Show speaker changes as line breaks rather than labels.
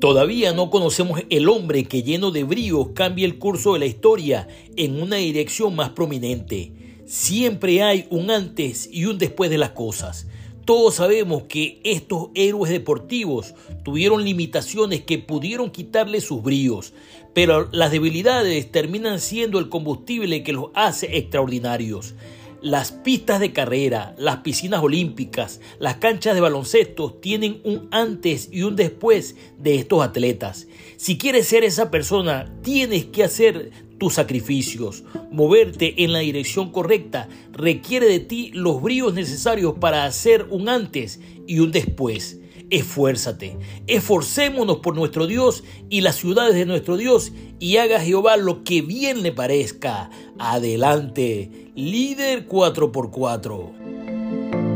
Todavía no conocemos el hombre que lleno de bríos cambia el curso de la historia en una dirección más prominente. Siempre hay un antes y un después de las cosas. Todos sabemos que estos héroes deportivos tuvieron limitaciones que pudieron quitarle sus bríos, pero las debilidades terminan siendo el combustible que los hace extraordinarios. Las pistas de carrera, las piscinas olímpicas, las canchas de baloncesto tienen un antes y un después de estos atletas. Si quieres ser esa persona, tienes que hacer tus sacrificios. Moverte en la dirección correcta requiere de ti los bríos necesarios para hacer un antes y un después. Esfuérzate, esforcémonos por nuestro Dios y las ciudades de nuestro Dios y haga Jehová lo que bien le parezca. Adelante, líder 4x4.